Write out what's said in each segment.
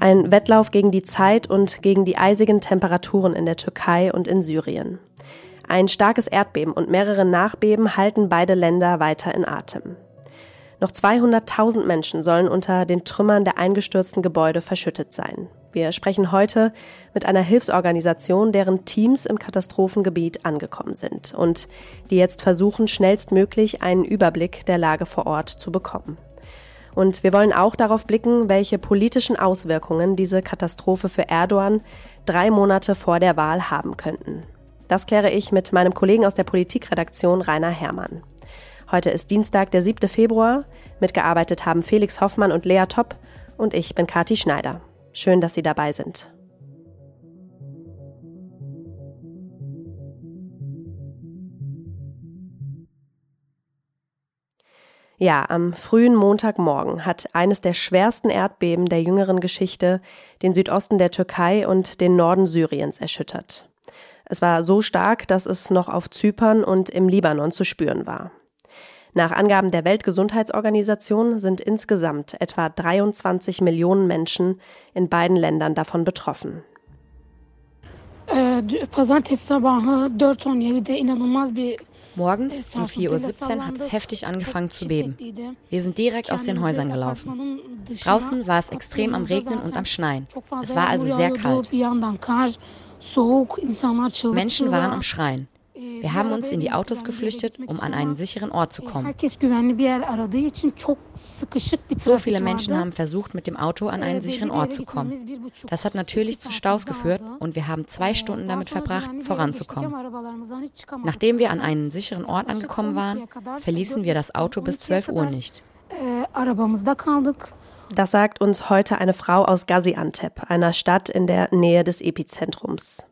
Ein Wettlauf gegen die Zeit und gegen die eisigen Temperaturen in der Türkei und in Syrien. Ein starkes Erdbeben und mehrere Nachbeben halten beide Länder weiter in Atem. Noch 200.000 Menschen sollen unter den Trümmern der eingestürzten Gebäude verschüttet sein. Wir sprechen heute mit einer Hilfsorganisation, deren Teams im Katastrophengebiet angekommen sind und die jetzt versuchen, schnellstmöglich einen Überblick der Lage vor Ort zu bekommen. Und wir wollen auch darauf blicken, welche politischen Auswirkungen diese Katastrophe für Erdogan drei Monate vor der Wahl haben könnten. Das kläre ich mit meinem Kollegen aus der Politikredaktion Rainer Herrmann. Heute ist Dienstag, der 7. Februar. Mitgearbeitet haben Felix Hoffmann und Lea Topp und ich bin Kati Schneider. Schön, dass Sie dabei sind. Ja, am frühen Montagmorgen hat eines der schwersten Erdbeben der jüngeren Geschichte den Südosten der Türkei und den Norden Syriens erschüttert. Es war so stark, dass es noch auf Zypern und im Libanon zu spüren war. Nach Angaben der Weltgesundheitsorganisation sind insgesamt etwa 23 Millionen Menschen in beiden Ländern davon betroffen. Äh, Morgens um 4.17 Uhr hat es heftig angefangen zu beben. Wir sind direkt aus den Häusern gelaufen. Draußen war es extrem am Regnen und am Schneien. Es war also sehr kalt. Menschen waren am Schreien. Wir haben uns in die Autos geflüchtet, um an einen sicheren Ort zu kommen. So viele Menschen haben versucht, mit dem Auto an einen sicheren Ort zu kommen. Das hat natürlich zu Staus geführt und wir haben zwei Stunden damit verbracht, voranzukommen. Nachdem wir an einen sicheren Ort angekommen waren, verließen wir das Auto bis 12 Uhr nicht. Das sagt uns heute eine Frau aus Gaziantep, einer Stadt in der Nähe des Epizentrums.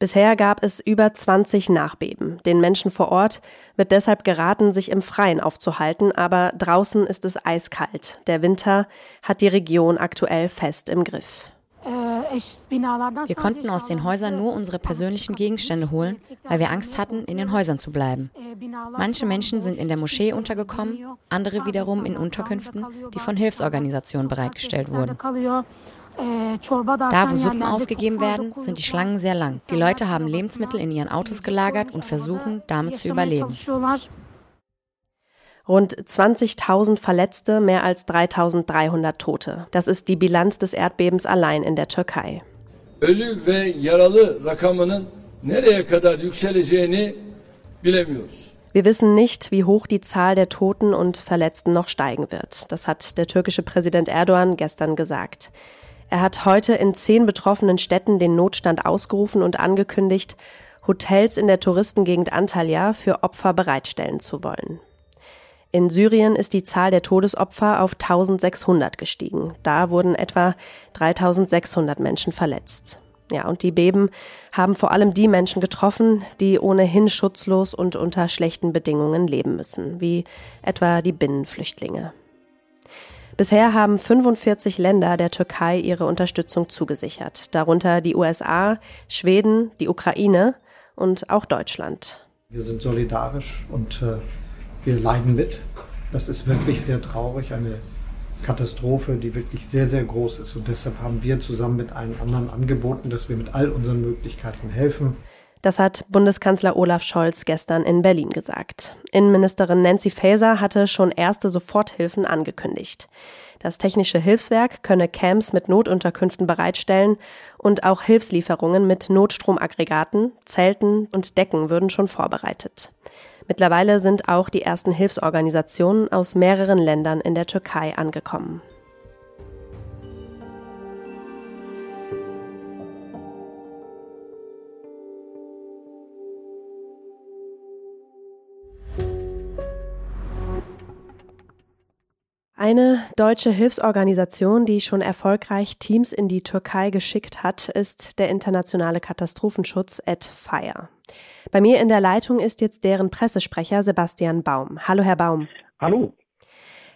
Bisher gab es über 20 Nachbeben. Den Menschen vor Ort wird deshalb geraten, sich im Freien aufzuhalten, aber draußen ist es eiskalt. Der Winter hat die Region aktuell fest im Griff. Wir konnten aus den Häusern nur unsere persönlichen Gegenstände holen, weil wir Angst hatten, in den Häusern zu bleiben. Manche Menschen sind in der Moschee untergekommen, andere wiederum in Unterkünften, die von Hilfsorganisationen bereitgestellt wurden. Da, wo Suppen ausgegeben werden, sind die Schlangen sehr lang. Die Leute haben Lebensmittel in ihren Autos gelagert und versuchen, damit zu überleben. Rund 20.000 Verletzte, mehr als 3.300 Tote. Das ist die Bilanz des Erdbebens allein in der Türkei. Ölü ve yaralı rakamının nereye kadar yükseleceğini bilemiyoruz. Wir wissen nicht, wie hoch die Zahl der Toten und Verletzten noch steigen wird. Das hat der türkische Präsident Erdogan gestern gesagt. Er hat heute in zehn betroffenen Städten den Notstand ausgerufen und angekündigt, Hotels in der Touristengegend Antalya für Opfer bereitstellen zu wollen. In Syrien ist die Zahl der Todesopfer auf 1600 gestiegen. Da wurden etwa 3600 Menschen verletzt. Ja, und die Beben haben vor allem die Menschen getroffen, die ohnehin schutzlos und unter schlechten Bedingungen leben müssen, wie etwa die Binnenflüchtlinge. Bisher haben 45 Länder der Türkei ihre Unterstützung zugesichert, darunter die USA, Schweden, die Ukraine und auch Deutschland. Wir sind solidarisch und äh, wir leiden mit. Das ist wirklich sehr traurig, eine Katastrophe, die wirklich sehr, sehr groß ist. Und deshalb haben wir zusammen mit allen anderen angeboten, dass wir mit all unseren Möglichkeiten helfen. Das hat Bundeskanzler Olaf Scholz gestern in Berlin gesagt. Innenministerin Nancy Faeser hatte schon erste Soforthilfen angekündigt. Das Technische Hilfswerk könne Camps mit Notunterkünften bereitstellen und auch Hilfslieferungen mit Notstromaggregaten, Zelten und Decken würden schon vorbereitet. Mittlerweile sind auch die ersten Hilfsorganisationen aus mehreren Ländern in der Türkei angekommen. Eine deutsche Hilfsorganisation, die schon erfolgreich Teams in die Türkei geschickt hat, ist der internationale Katastrophenschutz at Fire. Bei mir in der Leitung ist jetzt deren Pressesprecher Sebastian Baum. Hallo, Herr Baum. Hallo.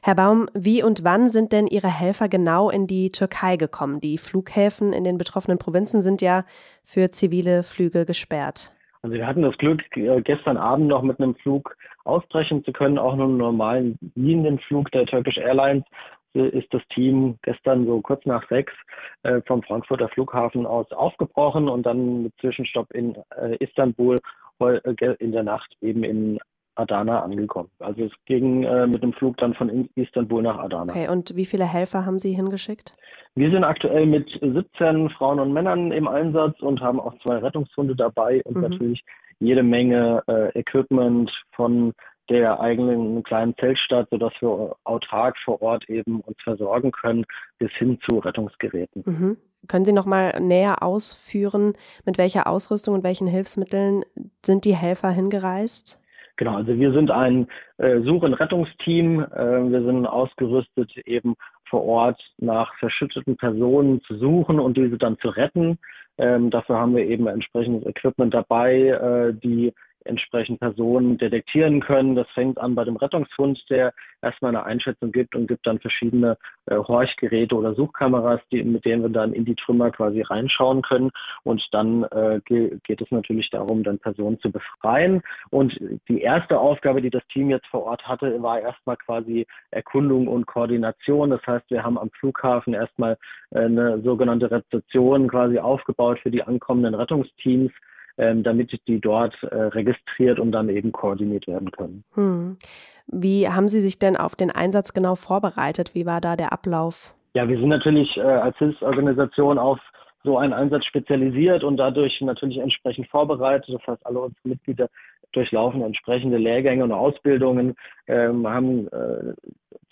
Herr Baum, wie und wann sind denn Ihre Helfer genau in die Türkei gekommen? Die Flughäfen in den betroffenen Provinzen sind ja für zivile Flüge gesperrt. Also wir hatten das Glück, äh, gestern Abend noch mit einem Flug ausbrechen zu können. Auch nur einen normalen Linienflug der Turkish Airlines ist das Team gestern so kurz nach sechs äh, vom Frankfurter Flughafen aus aufgebrochen und dann mit Zwischenstopp in äh, Istanbul äh, in der Nacht eben in Adana angekommen. Also es ging äh, mit dem Flug dann von Istanbul nach Adana. Okay, und wie viele Helfer haben Sie hingeschickt? Wir sind aktuell mit 17 Frauen und Männern im Einsatz und haben auch zwei Rettungshunde dabei und mhm. natürlich jede Menge äh, Equipment von der eigenen kleinen Zeltstadt, sodass wir autark vor Ort eben uns versorgen können, bis hin zu Rettungsgeräten. Mhm. Können Sie noch mal näher ausführen, mit welcher Ausrüstung und welchen Hilfsmitteln sind die Helfer hingereist? Genau, also wir sind ein äh, Such- und Rettungsteam. Äh, wir sind ausgerüstet, eben vor Ort nach verschütteten Personen zu suchen und diese dann zu retten. Ähm, dafür haben wir eben entsprechendes Equipment dabei, äh, die entsprechend Personen detektieren können. Das fängt an bei dem Rettungshund, der erstmal eine Einschätzung gibt und gibt dann verschiedene äh, Horchgeräte oder Suchkameras, die, mit denen wir dann in die Trümmer quasi reinschauen können. Und dann äh, geht es natürlich darum, dann Personen zu befreien. Und die erste Aufgabe, die das Team jetzt vor Ort hatte, war erstmal quasi Erkundung und Koordination. Das heißt, wir haben am Flughafen erstmal äh, eine sogenannte Rezeption quasi aufgebaut für die ankommenden Rettungsteams damit die dort äh, registriert und dann eben koordiniert werden können. Hm. Wie haben Sie sich denn auf den Einsatz genau vorbereitet? Wie war da der Ablauf? Ja, wir sind natürlich äh, als Hilfsorganisation auf so einen Einsatz spezialisiert und dadurch natürlich entsprechend vorbereitet. Das heißt, alle unsere Mitglieder durchlaufen entsprechende Lehrgänge und Ausbildungen, ähm, haben äh,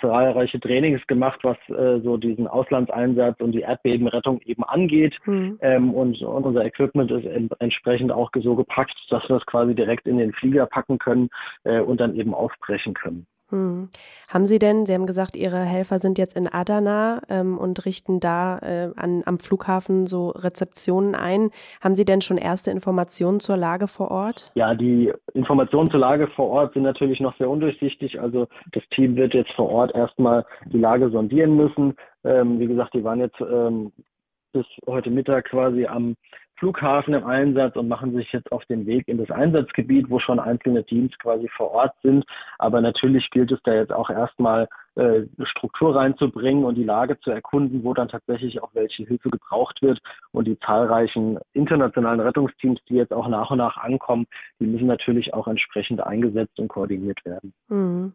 zahlreiche Trainings gemacht, was äh, so diesen Auslandseinsatz und die Erdbebenrettung eben angeht. Mhm. Ähm, und, und, unser Equipment ist entsprechend auch so gepackt, dass wir es quasi direkt in den Flieger packen können äh, und dann eben aufbrechen können. Hm. Haben Sie denn, Sie haben gesagt, Ihre Helfer sind jetzt in Adana ähm, und richten da äh, an, am Flughafen so Rezeptionen ein. Haben Sie denn schon erste Informationen zur Lage vor Ort? Ja, die Informationen zur Lage vor Ort sind natürlich noch sehr undurchsichtig. Also das Team wird jetzt vor Ort erstmal die Lage sondieren müssen. Ähm, wie gesagt, die waren jetzt ähm, bis heute Mittag quasi am Flughafen im Einsatz und machen sich jetzt auf den Weg in das Einsatzgebiet, wo schon einzelne Teams quasi vor Ort sind. Aber natürlich gilt es da jetzt auch erstmal äh, Struktur reinzubringen und die Lage zu erkunden, wo dann tatsächlich auch welche Hilfe gebraucht wird. Und die zahlreichen internationalen Rettungsteams, die jetzt auch nach und nach ankommen, die müssen natürlich auch entsprechend eingesetzt und koordiniert werden. Mhm.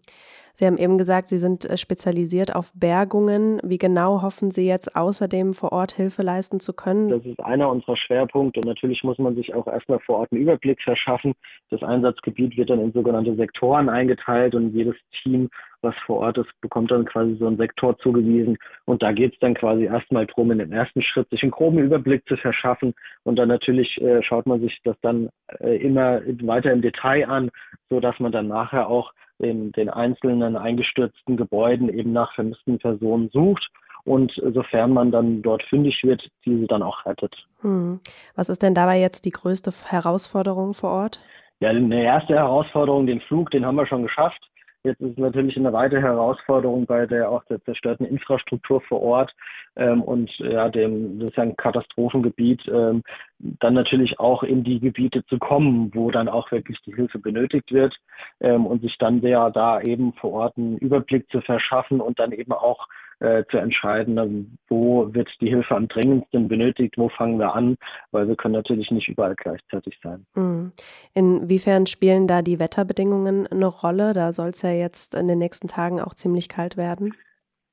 Sie haben eben gesagt, Sie sind äh, spezialisiert auf Bergungen. Wie genau hoffen Sie jetzt außerdem vor Ort Hilfe leisten zu können? Das ist einer unserer Schwerpunkte. Und natürlich muss man sich auch erstmal vor Ort einen Überblick verschaffen. Das Einsatzgebiet wird dann in sogenannte Sektoren eingeteilt und jedes Team, was vor Ort ist, bekommt dann quasi so einen Sektor zugewiesen. Und da geht es dann quasi erstmal drum, in dem ersten Schritt sich einen groben Überblick zu verschaffen. Und dann natürlich äh, schaut man sich das dann äh, immer weiter im Detail an, so dass man dann nachher auch in den einzelnen eingestürzten Gebäuden eben nach vermissten Personen sucht und sofern man dann dort fündig wird, diese dann auch rettet. Hm. Was ist denn dabei jetzt die größte Herausforderung vor Ort? Ja, eine erste Herausforderung, den Flug, den haben wir schon geschafft. Jetzt ist natürlich eine weitere Herausforderung bei der auch der zerstörten Infrastruktur vor Ort ähm, und ja, dem sozusagen Katastrophengebiet, ähm, dann natürlich auch in die Gebiete zu kommen, wo dann auch wirklich die Hilfe benötigt wird ähm, und sich dann sehr da eben vor Ort einen Überblick zu verschaffen und dann eben auch äh, zu entscheiden, wo wird die Hilfe am dringendsten benötigt, wo fangen wir an, weil wir können natürlich nicht überall gleichzeitig sein. Mhm. Inwiefern spielen da die Wetterbedingungen eine Rolle? Da soll es ja jetzt in den nächsten Tagen auch ziemlich kalt werden.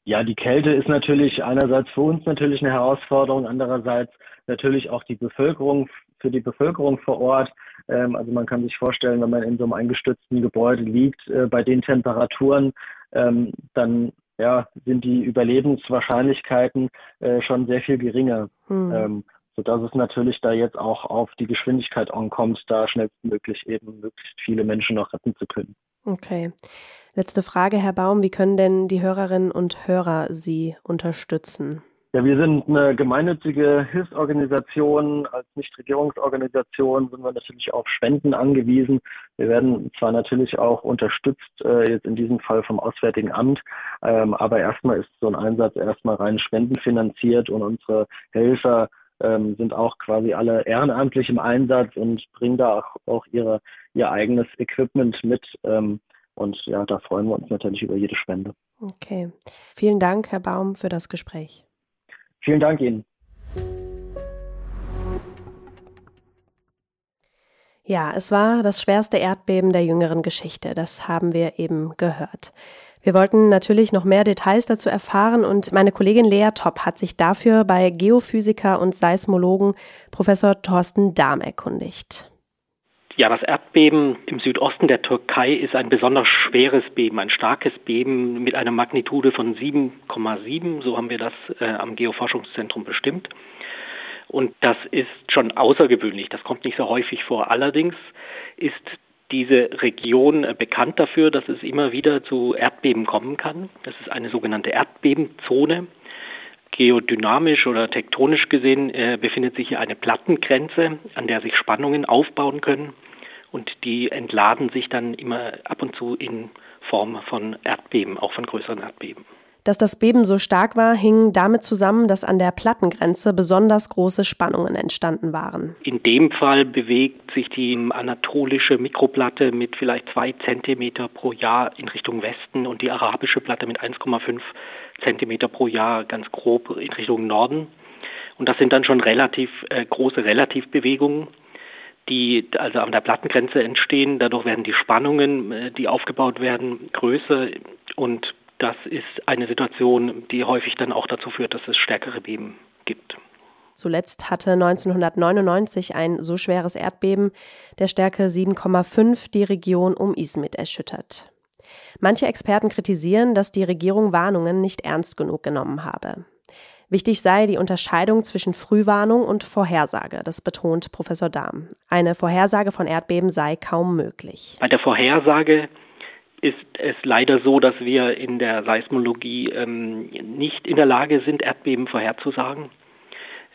Ja, die Kälte ist natürlich einerseits für uns natürlich eine Herausforderung, andererseits natürlich auch die Bevölkerung für die Bevölkerung vor Ort. Ähm, also man kann sich vorstellen, wenn man in so einem eingestützten Gebäude liegt, äh, bei den Temperaturen, ähm, dann ja, sind die Überlebenswahrscheinlichkeiten äh, schon sehr viel geringer. Hm. Ähm, sodass es natürlich da jetzt auch auf die Geschwindigkeit ankommt, da schnellstmöglich eben möglichst viele Menschen noch retten zu können. Okay. Letzte Frage, Herr Baum. Wie können denn die Hörerinnen und Hörer Sie unterstützen? Ja, wir sind eine gemeinnützige Hilfsorganisation. Als Nichtregierungsorganisation sind wir natürlich auf Spenden angewiesen. Wir werden zwar natürlich auch unterstützt, äh, jetzt in diesem Fall vom Auswärtigen Amt, ähm, aber erstmal ist so ein Einsatz erstmal rein spendenfinanziert und unsere Helfer ähm, sind auch quasi alle ehrenamtlich im Einsatz und bringen da auch, auch ihre, ihr eigenes Equipment mit. Ähm, Und ja, da freuen wir uns natürlich über jede Spende. Okay. Vielen Dank, Herr Baum, für das Gespräch. Vielen Dank Ihnen. Ja, es war das schwerste Erdbeben der jüngeren Geschichte, das haben wir eben gehört. Wir wollten natürlich noch mehr Details dazu erfahren und meine Kollegin Lea Topp hat sich dafür bei Geophysiker und Seismologen Professor Thorsten Dahm erkundigt. Ja, das Erdbeben im Südosten der Türkei ist ein besonders schweres Beben, ein starkes Beben mit einer Magnitude von 7,7, so haben wir das äh, am Geoforschungszentrum bestimmt. Und das ist schon außergewöhnlich, das kommt nicht so häufig vor. Allerdings ist diese Region äh, bekannt dafür, dass es immer wieder zu Erdbeben kommen kann. Das ist eine sogenannte Erdbebenzone. Geodynamisch oder tektonisch gesehen äh, befindet sich hier eine Plattengrenze, an der sich Spannungen aufbauen können und die entladen sich dann immer ab und zu in Form von Erdbeben, auch von größeren Erdbeben. Dass das Beben so stark war, hing damit zusammen, dass an der Plattengrenze besonders große Spannungen entstanden waren. In dem Fall bewegt sich die anatolische Mikroplatte mit vielleicht zwei Zentimeter pro Jahr in Richtung Westen und die arabische Platte mit 1,5 Zentimeter pro Jahr ganz grob in Richtung Norden. Und das sind dann schon relativ äh, große Relativbewegungen die also an der Plattengrenze entstehen. Dadurch werden die Spannungen, äh, die aufgebaut werden, größer und das ist eine Situation, die häufig dann auch dazu führt, dass es stärkere Beben gibt. Zuletzt hatte 1999 ein so schweres Erdbeben der Stärke 7,5 die Region um Izmit erschüttert. Manche Experten kritisieren, dass die Regierung Warnungen nicht ernst genug genommen habe. Wichtig sei die Unterscheidung zwischen Frühwarnung und Vorhersage, das betont Professor Dahm. Eine Vorhersage von Erdbeben sei kaum möglich. Bei der Vorhersage ist es leider so, dass wir in der Seismologie ähm, nicht in der Lage sind, Erdbeben vorherzusagen.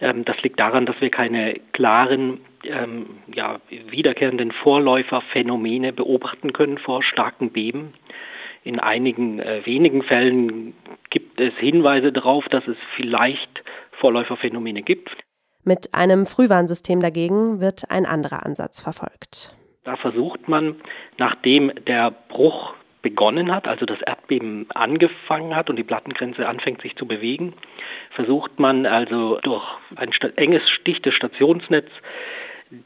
Ähm, das liegt daran, dass wir keine klaren, ähm, ja, wiederkehrenden Vorläuferphänomene beobachten können vor starken Beben. In einigen äh, wenigen Fällen gibt es Hinweise darauf, dass es vielleicht Vorläuferphänomene gibt. Mit einem Frühwarnsystem dagegen wird ein anderer Ansatz verfolgt. Da versucht man, nachdem der Bruch begonnen hat, also das Erdbeben angefangen hat und die Plattengrenze anfängt sich zu bewegen, versucht man also durch ein enges, dichtes Stationsnetz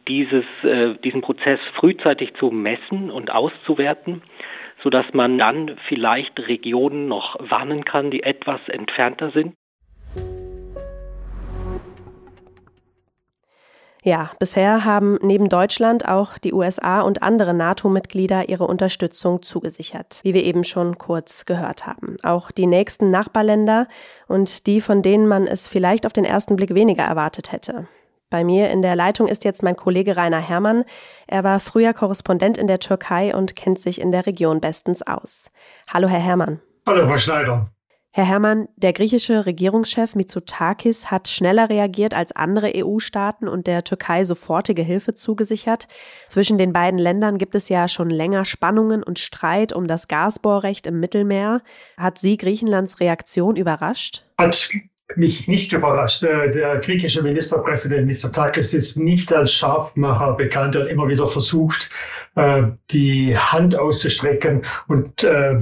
dieses, äh, diesen Prozess frühzeitig zu messen und auszuwerten, sodass man dann vielleicht Regionen noch warnen kann, die etwas entfernter sind Ja, bisher haben neben Deutschland auch die USA und andere NATO-Mitglieder ihre Unterstützung zugesichert, wie wir eben schon kurz gehört haben. Auch die nächsten Nachbarländer und die, von denen man es vielleicht auf den ersten Blick weniger erwartet hätte. Bei mir in der Leitung ist jetzt mein Kollege Rainer Herrmann. Er war früher Korrespondent in der Türkei und kennt sich in der Region bestens aus. Hallo, Herr Herrmann. Hallo, Frau Schneider. Herr Herrmann, der griechische Regierungschef Mitsotakis hat schneller reagiert als andere EU-Staaten und der Türkei sofortige Hilfe zugesichert. Zwischen den beiden Ländern gibt es ja schon länger Spannungen und Streit um das Gasbohrrecht im Mittelmeer. Hat Sie Griechenlands Reaktion überrascht? Hat mich nicht überrascht. Der griechische Ministerpräsident Mitsotakis ist nicht als Scharfmacher bekannt. Er hat immer wieder versucht, äh, die Hand auszustrecken und äh,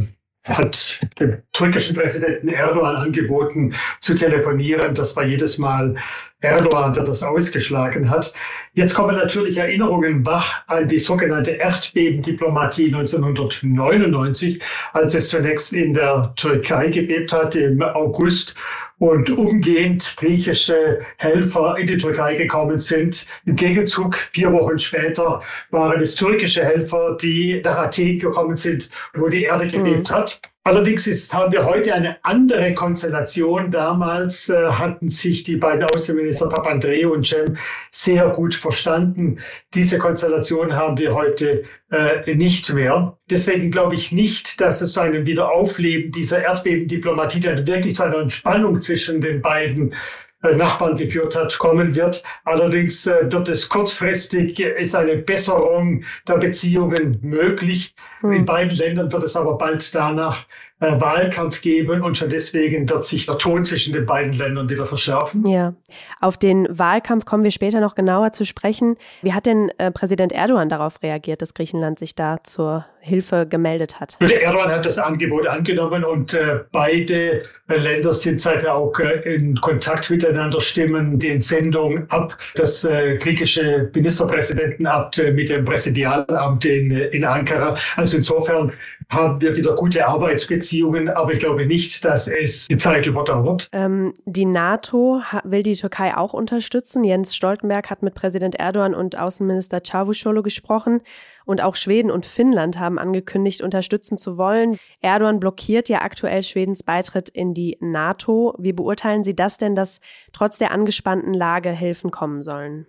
hat dem türkischen Präsidenten Erdogan angeboten zu telefonieren. Das war jedes Mal Erdogan, der das ausgeschlagen hat. Jetzt kommen natürlich Erinnerungen wach an die sogenannte Erdbebendiplomatie 1999, als es zunächst in der Türkei gebebt hat im August und umgehend griechische Helfer in die Türkei gekommen sind. Im Gegenzug, vier Wochen später, waren es türkische Helfer, die nach Athen gekommen sind, wo die Erde gebebt mhm. hat. Allerdings ist, haben wir heute eine andere Konstellation. Damals äh, hatten sich die beiden Außenminister Papandreou und Cem sehr gut verstanden. Diese Konstellation haben wir heute äh, nicht mehr. Deswegen glaube ich nicht, dass es zu einem Wiederaufleben dieser Erdbebendiplomatie, der wirklich zu einer Entspannung zwischen den beiden Nachbarn geführt hat, kommen wird. Allerdings äh, wird es kurzfristig, ist eine Besserung der Beziehungen möglich. Hm. In beiden Ländern wird es aber bald danach äh, Wahlkampf geben und schon deswegen wird sich der Ton zwischen den beiden Ländern wieder verschärfen. Ja, auf den Wahlkampf kommen wir später noch genauer zu sprechen. Wie hat denn äh, Präsident Erdogan darauf reagiert, dass Griechenland sich da zur Hilfe gemeldet hat. Erdogan hat das Angebot angenommen und äh, beide Länder sind seither auch äh, in Kontakt miteinander, stimmen die Entsendung ab. Das äh, griechische Ministerpräsidentenamt äh, mit dem Präsidialamt in, in Ankara. Also insofern haben wir wieder gute Arbeitsbeziehungen, aber ich glaube nicht, dass es die Zeit überdauert. Ähm, die NATO will die Türkei auch unterstützen. Jens Stoltenberg hat mit Präsident Erdogan und Außenminister Çavuşoğlu gesprochen. Und auch Schweden und Finnland haben angekündigt, unterstützen zu wollen. Erdogan blockiert ja aktuell Schwedens Beitritt in die NATO. Wie beurteilen Sie das denn, dass trotz der angespannten Lage Hilfen kommen sollen?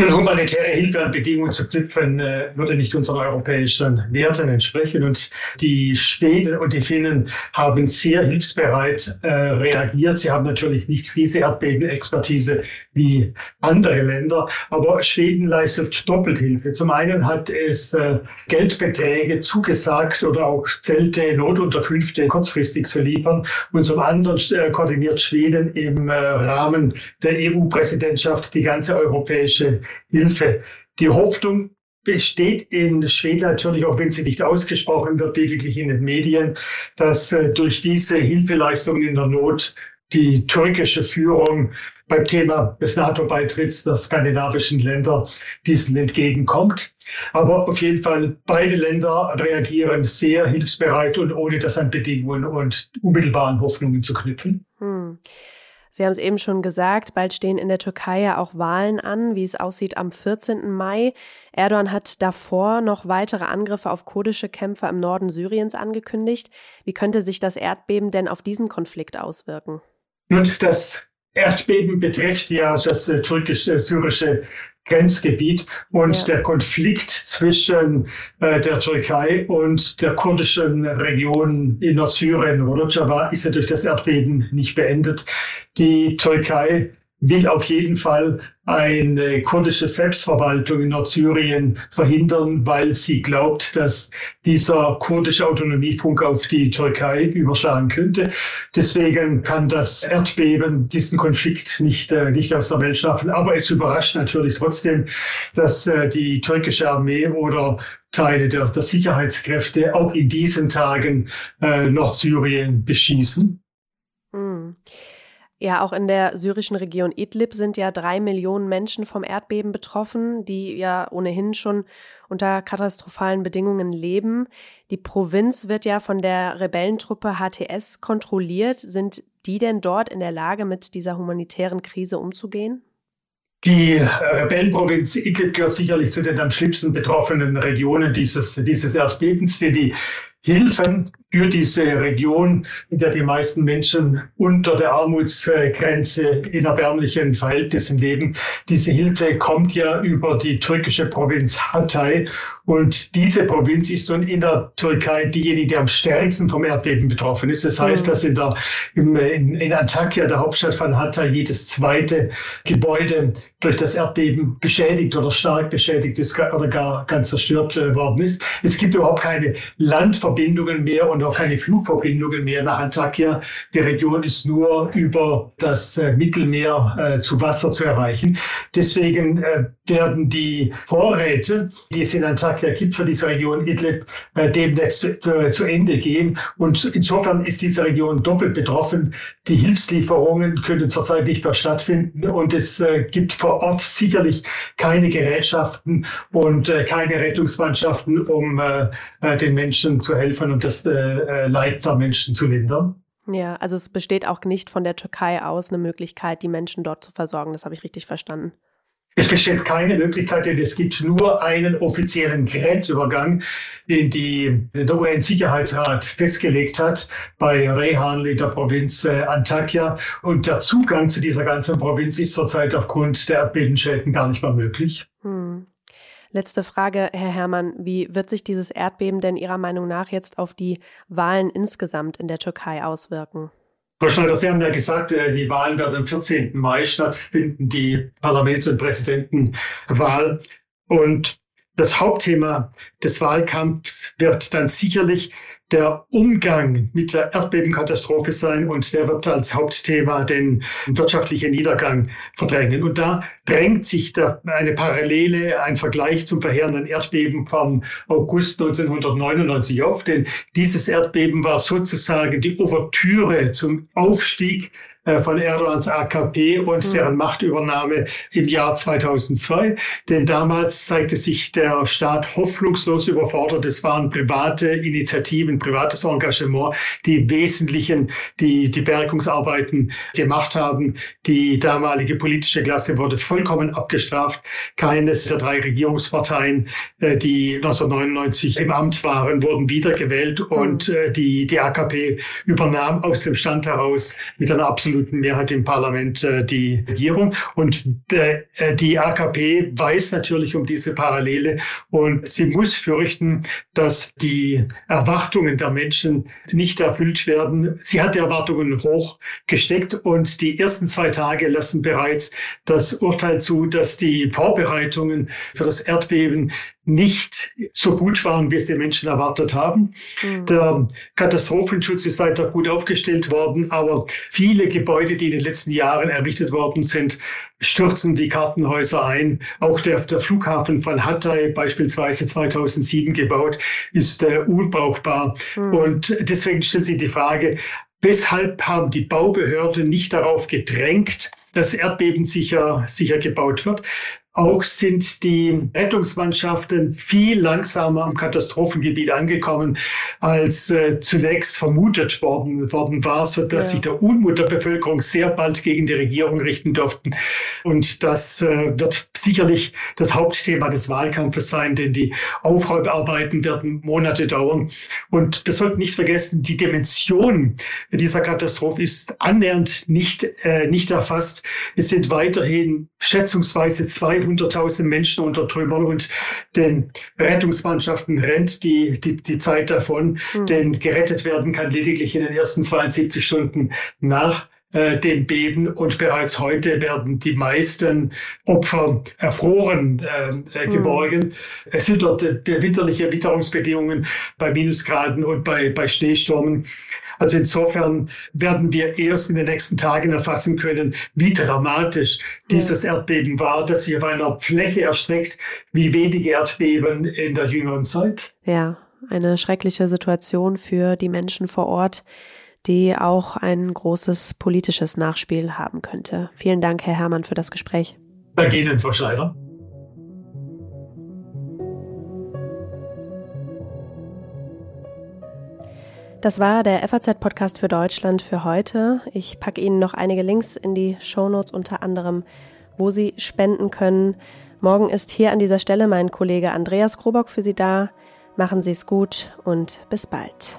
Humanitäre Hilfe an Bedingungen zu knüpfen, äh, würde nicht unseren europäischen Werten entsprechen. Und die Schweden und die Finnen haben sehr hilfsbereit äh, reagiert. Sie haben natürlich nicht diese Erdbebenexpertise wie andere Länder, aber Schweden leistet Doppelhilfe. Zum einen hat es äh, Geldbeträge zugesagt oder auch Zelte, Notunterkünfte kurzfristig zu liefern. Und zum anderen äh, koordiniert Schweden im äh, Rahmen der EU-Präsidentschaft die ganze europäische Hilfe. Die Hoffnung besteht in Schweden natürlich, auch wenn sie nicht ausgesprochen wird, lediglich in den Medien, dass äh, durch diese Hilfeleistungen in der Not die türkische Führung beim Thema des NATO-Beitritts der skandinavischen Länder diesen entgegenkommt. Aber auf jeden Fall, beide Länder reagieren sehr hilfsbereit und ohne das an Bedingungen und unmittelbaren Hoffnungen zu knüpfen. Hm. Sie haben es eben schon gesagt, bald stehen in der Türkei ja auch Wahlen an, wie es aussieht am 14. Mai. Erdogan hat davor noch weitere Angriffe auf kurdische Kämpfer im Norden Syriens angekündigt. Wie könnte sich das Erdbeben denn auf diesen Konflikt auswirken? Nun, das Erdbeben betrifft ja das äh, türkisch-syrische Grenzgebiet und ja. der Konflikt zwischen äh, der Türkei und der kurdischen Region in Nordsyrien, Rojava, ist ja durch das Erdbeben nicht beendet. Die Türkei will auf jeden Fall eine kurdische Selbstverwaltung in Nordsyrien verhindern, weil sie glaubt, dass dieser kurdische Autonomiefunk auf die Türkei überschlagen könnte. Deswegen kann das Erdbeben diesen Konflikt nicht, äh, nicht aus der Welt schaffen. Aber es überrascht natürlich trotzdem, dass äh, die türkische Armee oder Teile der, der Sicherheitskräfte auch in diesen Tagen äh, Nordsyrien beschießen. Hm. Ja, auch in der syrischen Region Idlib sind ja drei Millionen Menschen vom Erdbeben betroffen, die ja ohnehin schon unter katastrophalen Bedingungen leben. Die Provinz wird ja von der Rebellentruppe HTS kontrolliert. Sind die denn dort in der Lage, mit dieser humanitären Krise umzugehen? Die Rebellenprovinz Idlib gehört sicherlich zu den am schlimmsten betroffenen Regionen dieses, dieses Erdbebens, denn die Hilfen für diese Region, in der die meisten Menschen unter der Armutsgrenze in erbärmlichen Verhältnissen leben. Diese Hilfe kommt ja über die türkische Provinz Hatay. Und diese Provinz ist nun in der Türkei diejenige, die am stärksten vom Erdbeben betroffen ist. Das heißt, mhm. dass in, der, in, in Antakya, der Hauptstadt von Hatay, jedes zweite Gebäude durch das Erdbeben beschädigt oder stark beschädigt ist oder gar ganz zerstört äh, worden ist. Es gibt überhaupt keine Landverbindungen mehr und auch keine Flugverbindungen mehr nach Antakya. Die Region ist nur über das äh, Mittelmeer äh, zu Wasser zu erreichen. Deswegen äh, werden die Vorräte, die es in Antakya gibt für diese Region Idlib, äh, demnächst zu, äh, zu Ende gehen. Und insofern ist diese Region doppelt betroffen. Die Hilfslieferungen können zurzeit nicht mehr stattfinden und es äh, gibt vor Ort sicherlich keine Gerätschaften und keine Rettungsmannschaften, um den Menschen zu helfen und das Leid der Menschen zu lindern. Ja, also es besteht auch nicht von der Türkei aus eine Möglichkeit, die Menschen dort zu versorgen. Das habe ich richtig verstanden. Es besteht keine Möglichkeit, denn es gibt nur einen offiziellen Grenzübergang, den die, der UN-Sicherheitsrat festgelegt hat bei Rehan in der Provinz äh, Antakya. Und der Zugang zu dieser ganzen Provinz ist zurzeit aufgrund der Erdbebenschäden gar nicht mehr möglich. Hm. Letzte Frage, Herr Herrmann. Wie wird sich dieses Erdbeben denn Ihrer Meinung nach jetzt auf die Wahlen insgesamt in der Türkei auswirken? Frau Schneider, Sie haben ja gesagt, äh, die Wahlen werden am 14. Mai stattfinden, die Parlaments- und Präsidentenwahl. Und das Hauptthema des Wahlkampfs wird dann sicherlich der Umgang mit der Erdbebenkatastrophe sein und der wird als Hauptthema den wirtschaftlichen Niedergang verdrängen. Und da drängt sich da eine Parallele, ein Vergleich zum verheerenden Erdbeben vom August 1999 auf, denn dieses Erdbeben war sozusagen die Ouvertüre zum Aufstieg von Erdogans AKP und mhm. deren Machtübernahme im Jahr 2002. Denn damals zeigte sich der Staat hoffnungslos überfordert. Es waren private Initiativen, privates Engagement, die wesentlichen, die, die Bergungsarbeiten gemacht haben. Die damalige politische Klasse wurde vollkommen abgestraft. Keines der drei Regierungsparteien, äh, die 1999 im Amt waren, wurden wiedergewählt mhm. und äh, die, die AKP übernahm aus dem Stand heraus mit einer absoluten absoluten Mehrheit im Parlament äh, die Regierung. Und äh, die AKP weiß natürlich um diese Parallele und sie muss fürchten, dass die Erwartungen der Menschen nicht erfüllt werden. Sie hat die Erwartungen hoch gesteckt und die ersten zwei Tage lassen bereits das Urteil zu, dass die Vorbereitungen für das Erdbeben nicht so gut waren, wie es die Menschen erwartet haben. Mhm. Der Katastrophenschutz ist seither gut aufgestellt worden, aber viele Gebäude, die in den letzten Jahren errichtet worden sind, stürzen die Kartenhäuser ein. Auch der, der Flughafen von Hatay, beispielsweise 2007 gebaut, ist äh, unbrauchbar. Mhm. Und deswegen stellt sich die Frage, weshalb haben die Baubehörden nicht darauf gedrängt, dass Erdbeben sicher, sicher gebaut wird. Auch sind die Rettungsmannschaften viel langsamer am Katastrophengebiet angekommen, als äh, zunächst vermutet worden, worden war, so dass ja. sich der Unmut der Bevölkerung sehr bald gegen die Regierung richten durften. Und das äh, wird sicherlich das Hauptthema des Wahlkampfes sein, denn die Aufräumarbeiten werden Monate dauern. Und wir sollten nicht vergessen, die Dimension dieser Katastrophe ist annähernd nicht, äh, nicht erfasst. Es sind weiterhin schätzungsweise 200.000 Menschen unter Trümmern und den Rettungsmannschaften rennt die, die, die Zeit davon, mhm. denn gerettet werden kann lediglich in den ersten 72 Stunden nach äh, dem Beben und bereits heute werden die meisten Opfer erfroren äh, geborgen. Mhm. Es sind dort äh, winterliche Witterungsbedingungen bei Minusgraden und bei, bei Schneestürmen. Also insofern werden wir erst in den nächsten Tagen erfassen können, wie dramatisch dieses Erdbeben war, das sich auf einer Fläche erstreckt, wie wenige Erdbeben in der jüngeren Zeit. Ja, eine schreckliche Situation für die Menschen vor Ort, die auch ein großes politisches Nachspiel haben könnte. Vielen Dank, Herr Herrmann, für das Gespräch. Danke Ihnen, Frau Schneider. Das war der FAZ-Podcast für Deutschland für heute. Ich packe Ihnen noch einige Links in die Shownotes, unter anderem, wo Sie spenden können. Morgen ist hier an dieser Stelle mein Kollege Andreas Krobock für Sie da. Machen Sie es gut und bis bald.